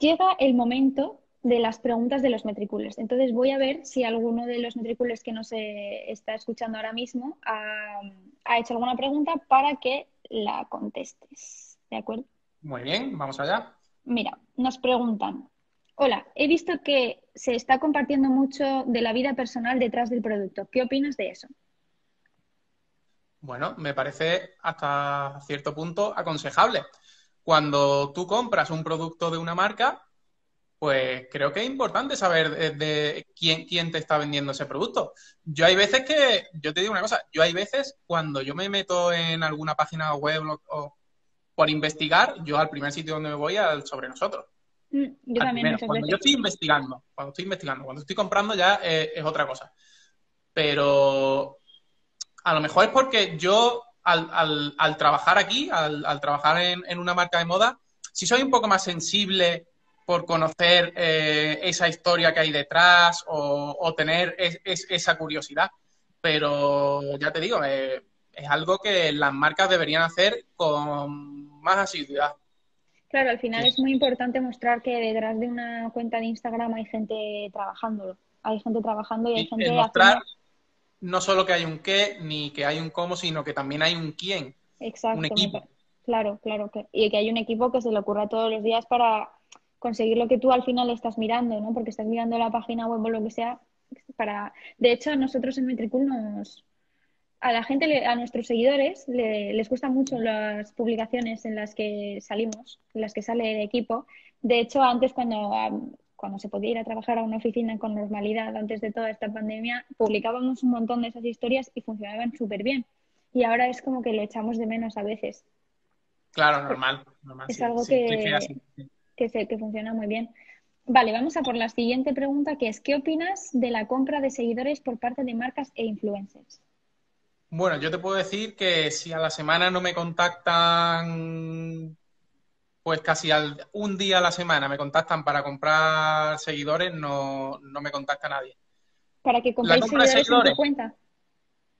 llega el momento de las preguntas de los metricules. Entonces voy a ver si alguno de los metricules que nos está escuchando ahora mismo ha, ha hecho alguna pregunta para que la contestes. ¿De acuerdo? Muy bien, vamos allá. Mira, nos preguntan, Hola, he visto que se está compartiendo mucho de la vida personal detrás del producto. ¿Qué opinas de eso? Bueno, me parece hasta cierto punto aconsejable. Cuando tú compras un producto de una marca, pues creo que es importante saber de, quién, quién, te está vendiendo ese producto. Yo hay veces que, yo te digo una cosa, yo hay veces cuando yo me meto en alguna página web o, por investigar, yo al primer sitio donde me voy es sobre nosotros. Mm, yo también cuando yo estoy investigando, cuando estoy investigando, cuando estoy comprando ya eh, es otra cosa. Pero a lo mejor es porque yo al, al, trabajar aquí, al, trabajar en, una marca de moda, si soy un poco más sensible por conocer eh, esa historia que hay detrás o, tener esa curiosidad. Pero ya te digo, eh, es algo que las marcas deberían hacer con más asiduidad. Claro, al final es muy importante mostrar que detrás de una cuenta de Instagram hay gente trabajando. Hay gente trabajando y hay gente. Mostrar no solo que hay un qué ni que hay un cómo, sino que también hay un quién. Exacto. Un equipo. Claro, claro. y que hay un equipo que se le ocurra todos los días para conseguir lo que tú al final estás mirando, ¿no? Porque estás mirando la página web o lo que sea. para De hecho, nosotros en Metricool nos, a la gente, a nuestros seguidores, les gustan mucho las publicaciones en las que salimos, en las que sale el equipo. De hecho, antes cuando, cuando se podía ir a trabajar a una oficina con normalidad, antes de toda esta pandemia, publicábamos un montón de esas historias y funcionaban súper bien. Y ahora es como que lo echamos de menos a veces. Claro, normal. es algo que, que, que funciona muy bien. Vale, vamos a por la siguiente pregunta, que es, ¿qué opinas de la compra de seguidores por parte de marcas e influencers? Bueno, yo te puedo decir que si a la semana no me contactan, pues casi al, un día a la semana me contactan para comprar seguidores, no, no me contacta nadie. ¿Para que compréis seguidores, en tu cuenta?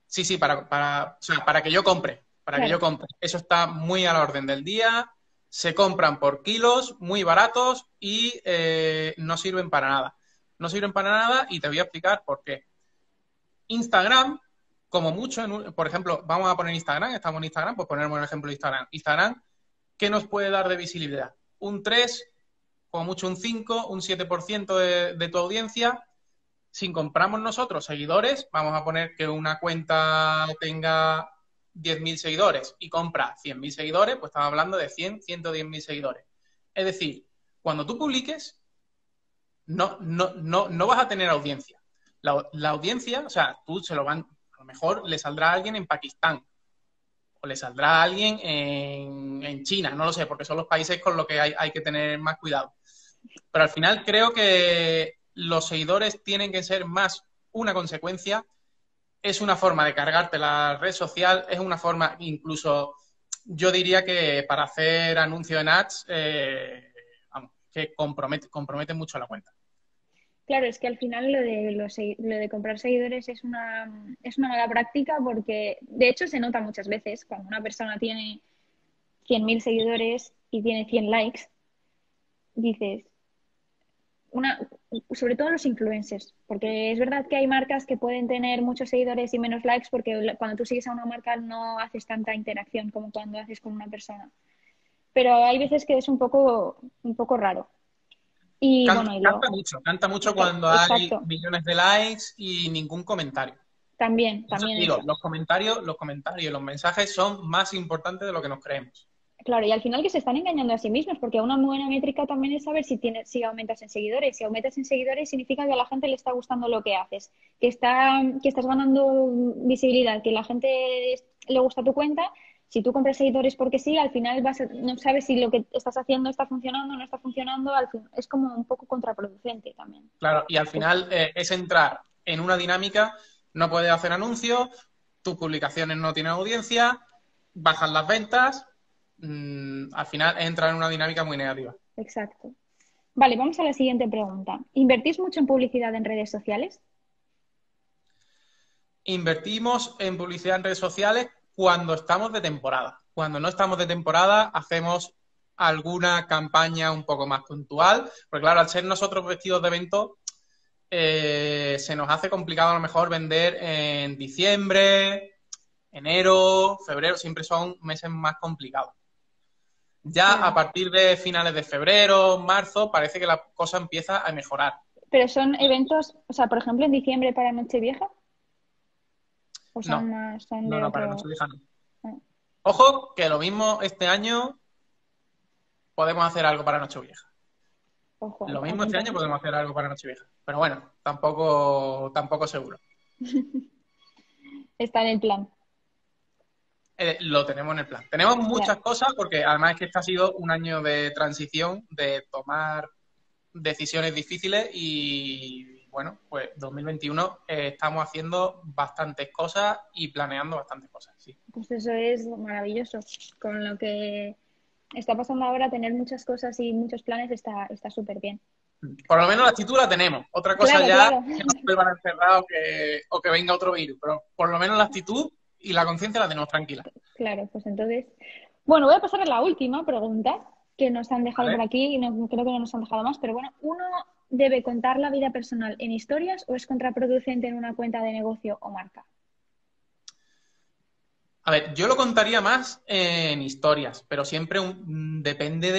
Sí, sí, para, para, para que yo compre, para que yo compre. Eso está muy a la orden del día. Se compran por kilos, muy baratos y eh, no sirven para nada. No sirven para nada y te voy a explicar por qué. Instagram como mucho, por ejemplo, vamos a poner Instagram, estamos en Instagram, pues ponemos un ejemplo de Instagram. Instagram, ¿qué nos puede dar de visibilidad? Un 3, como mucho un 5, un 7% de, de tu audiencia. Si compramos nosotros seguidores, vamos a poner que una cuenta tenga 10.000 seguidores y compra 100.000 seguidores, pues estamos hablando de 100, 110.000 seguidores. Es decir, cuando tú publiques, no, no, no, no vas a tener audiencia. La, audiencia, o sea, tú se lo van, mejor le saldrá a alguien en Pakistán o le saldrá a alguien en, China, no lo sé, porque son los países con los que hay, hay que tener más cuidado. Pero al final creo que los seguidores tienen que ser más una consecuencia es una forma de cargarte la red social, es una forma incluso, yo diría que para hacer anuncios en ads, eh, que compromete, compromete mucho la cuenta. Claro, es que al final lo de, lo de comprar seguidores es una, es una mala práctica porque, de hecho, se nota muchas veces cuando una persona tiene 100.000 seguidores y tiene 100 likes, dices, una, sobre todo los influencers, porque es verdad que hay marcas que pueden tener muchos seguidores y menos likes porque cuando tú sigues a una marca no haces tanta interacción como cuando haces con una persona. Pero hay veces que es un poco, un poco raro. Y, canta, bueno, canta mucho, canta mucho cuando hay millones de likes y ningún comentario. También, también. Digo, los comentarios, los comentarios, los mensajes son más importantes de lo que nos creemos. Claro, y al final que se están engañando a sí mismos, porque una buena métrica también es saber si tienes, si aumentas en seguidores. Si aumentas en seguidores significa que a la gente le está gustando lo que haces, que está, que estás ganando visibilidad, que la gente le gusta tu cuenta si tú compras seguidores porque sí, al final vas no sabes si lo que estás haciendo está funcionando o no está funcionando, al es como un poco contraproducente también. Claro, y al final eh, es entrar en una dinámica, no puedes hacer anuncios, tus publicaciones no tienen audiencia, bajan las ventas, mm, al final entra en una dinámica muy negativa. Exacto. Vale, vamos a la siguiente pregunta. ¿Invertís mucho en publicidad en redes sociales? Invertimos en publicidad en redes sociales cuando estamos de temporada. Cuando no estamos de temporada, hacemos alguna campaña un poco más puntual, porque claro, al ser nosotros vestidos de evento, eh, se nos hace complicado a lo mejor vender en diciembre, enero, febrero, siempre son meses más complicados. Ya a partir de finales de febrero, marzo, parece que la cosa empieza a mejorar. Pero son eventos, o sea, por ejemplo, en diciembre para Nochevieja no. no, para Nochevieja no. Ah. Ojo, que lo mismo este año podemos hacer algo para Nochevieja. Ojo, lo mismo este año podemos hacer algo para Nochevieja. Pero bueno, tampoco, tampoco seguro. Está en el plan. Eh, lo tenemos en el plan. Tenemos muchas cosas porque además es que este ha sido un año de transición, de tomar decisiones difíciles y bueno, pues 2021 eh, estamos haciendo bastantes cosas y planeando bastantes cosas, sí. Pues eso es maravilloso. Con lo que está pasando ahora, tener muchas cosas y muchos planes está súper bien. Por lo menos la actitud la tenemos. Otra cosa ya que nos vuelvan que, o que venga otro virus. Pero por lo menos la actitud y la conciencia la tenemos tranquila. Claro, pues entonces. Bueno, voy a pasar a la última pregunta que nos han dejado por aquí y no, creo que no nos han dejado más, pero bueno, uno debe contar la vida personal en historias o es contraproducente en una cuenta de negocio o marca? A ver, yo lo contaría más en historias, pero siempre depende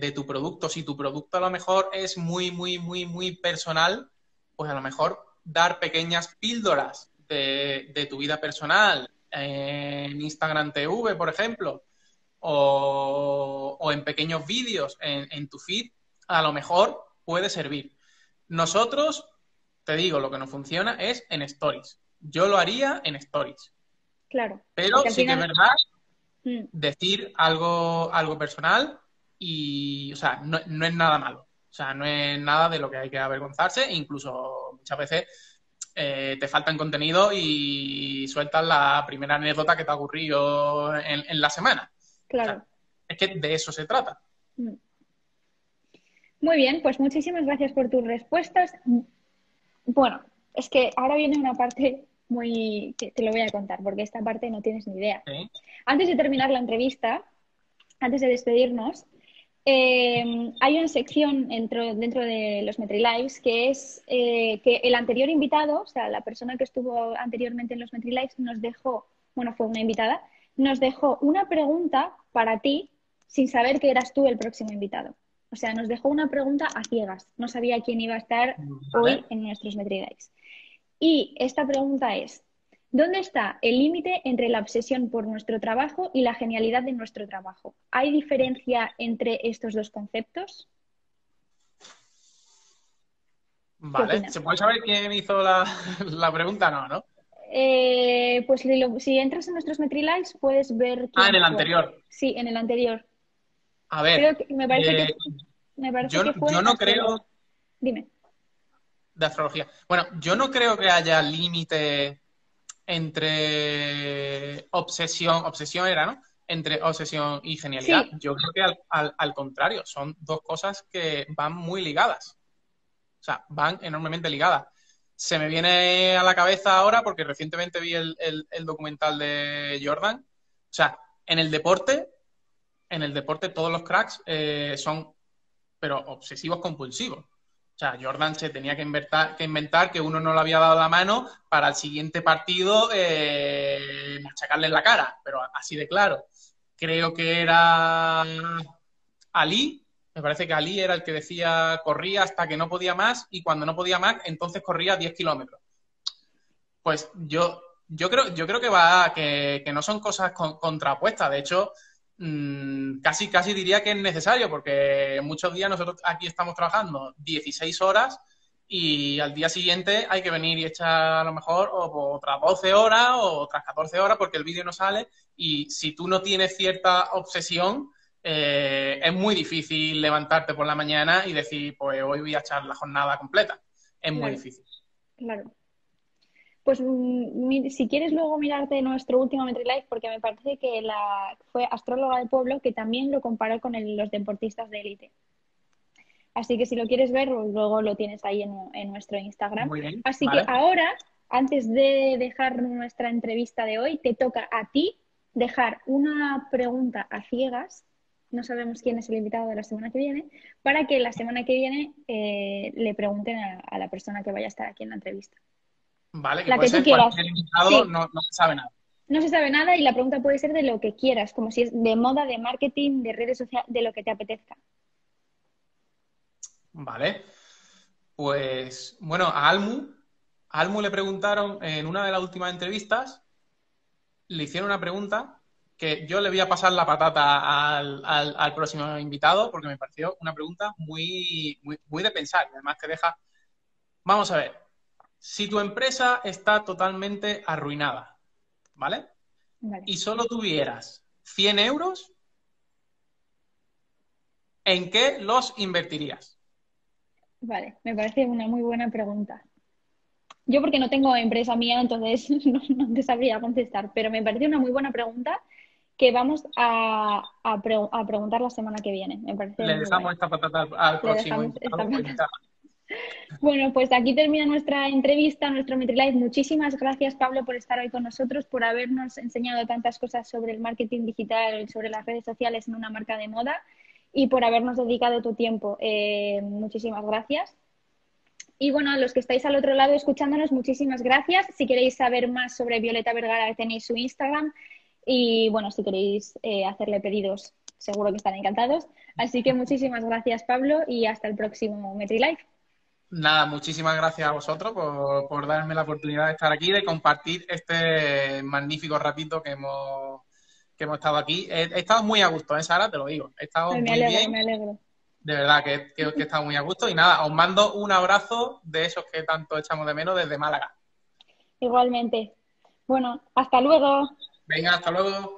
de, tu producto. Si tu producto a lo mejor es muy, muy, muy, muy personal, pues a lo mejor dar pequeñas píldoras de, tu vida personal en Instagram TV, por ejemplo, o, en pequeños vídeos en, en tu feed, a lo mejor puede servir. Nosotros, te digo, lo que nos funciona es en stories. Yo lo haría en stories. Claro. Pero sí que es verdad mm. decir algo, algo personal y, o sea, no, es nada malo. O sea, no es nada de lo que hay que avergonzarse. Incluso muchas veces eh, te falta contenido y sueltas la primera anécdota que te ha ocurrido en, la semana. Claro. es que de eso se trata. Mm. Muy bien, pues muchísimas gracias por tus respuestas. Bueno, es que ahora viene una parte muy que te lo voy a contar, porque esta parte no tienes ni idea. Antes de terminar la entrevista, antes de despedirnos, eh, hay una sección dentro, dentro de los MetriLives que es eh, que el anterior invitado, o sea, la persona que estuvo anteriormente en los MetriLives, nos dejó, bueno, fue una invitada, nos dejó una pregunta para ti sin saber que eras tú el próximo invitado. O sea, nos dejó una pregunta a ciegas. No sabía quién iba a estar hoy en nuestros Metridays. Y esta pregunta es, ¿dónde está el límite entre la obsesión por nuestro trabajo y la genialidad de nuestro trabajo? ¿Hay diferencia entre estos dos conceptos? Vale, ¿se puede saber quién hizo la, pregunta? No, ¿no? Eh, pues si, entras en nuestros MetriLives puedes ver... Ah, en el anterior. Sí, en el anterior. A ver, me parece que, eh, yo, no creo. Dime. De astrología. Bueno, yo no creo que haya límite entre obsesión, obsesión era, ¿no? Entre obsesión y genialidad. Yo creo que al, contrario, son dos cosas que van muy ligadas. O sea, van enormemente ligadas. Se me viene a la cabeza ahora porque recientemente vi el, documental de Jordan. O sea, en el deporte, en el deporte todos los cracks eh, son, pero obsesivos compulsivos. O sea, Jordan se tenía que inventar, que uno no le había dado la mano para el siguiente partido eh, machacarle en la cara, pero así de claro. Creo que era Ali, me parece que Ali era el que decía corría hasta que no podía más y cuando no podía más, entonces corría 10 kilómetros. Pues yo, yo creo, yo creo que va, que, que no son cosas contrapuestas. De hecho, Mm, casi, casi diría que es necesario, porque muchos días nosotros aquí estamos trabajando 16 horas y al día siguiente hay que venir y echar a lo mejor otras 12 horas o otras 14 horas porque el vídeo no sale y si tú no tienes cierta obsesión, eh, es muy difícil levantarte por la mañana y decir, pues hoy voy a echar la jornada completa. Es muy difícil. Claro. Pues mm, si quieres luego mirarte nuestro último MetriLife, porque me parece que la fue astróloga del pueblo que también lo comparó con los deportistas de élite. Así que si lo quieres ver, luego lo tienes ahí en, nuestro Instagram. Así que ahora, antes de dejar nuestra entrevista de hoy, te toca a ti dejar una pregunta a ciegas. No sabemos quién es el invitado de la semana que viene, para que la semana que viene eh, le pregunten a la persona que vaya a estar aquí en la entrevista. Vale, que la que tú quieras. no, se sabe nada. No se sabe nada y la pregunta puede ser de lo que quieras, como si es de moda, de marketing, de redes sociales, de lo que te apetezca. Vale. Pues, bueno, a Almu, a Almu le preguntaron en una de las últimas entrevistas, le hicieron una pregunta que yo le voy a pasar la patata al, al, próximo invitado porque me pareció una pregunta muy, muy, muy de pensar. Además te deja... Vamos a ver, si tu empresa está totalmente arruinada, ¿vale? Y solo tuvieras 100 euros, ¿en qué los invertirías? Vale, me parece una muy buena pregunta. Yo porque no tengo empresa mía, entonces no, te sabría contestar, pero me parece una muy buena pregunta que vamos a, preguntar la semana que viene. Le dejamos esta patata al, próximo. Bueno, pues aquí termina nuestra entrevista, nuestro MetriLife. Muchísimas gracias, Pablo, por estar hoy con nosotros, por habernos enseñado tantas cosas sobre el marketing digital, sobre las redes sociales en una marca de moda y por habernos dedicado tu tiempo. Eh, muchísimas gracias. Y bueno, a los que estáis al otro lado escuchándonos, muchísimas gracias. Si queréis saber más sobre Violeta Vergara, tenéis su Instagram. Y bueno, si queréis eh, hacerle pedidos, seguro que están encantados. Así que muchísimas gracias, Pablo, y hasta el próximo MetriLife. Nada, muchísimas gracias a vosotros por, darme la oportunidad de estar aquí, de compartir este magnífico ratito que hemos, que hemos estado aquí. He, estado muy a gusto, ¿eh, Sara? Te lo digo. He estado me muy alegro, bien. Me alegro. De verdad que, que, he estado muy a gusto. Y nada, os mando un abrazo de esos que tanto echamos de menos desde Málaga. Igualmente. Bueno, hasta luego. Venga, hasta luego.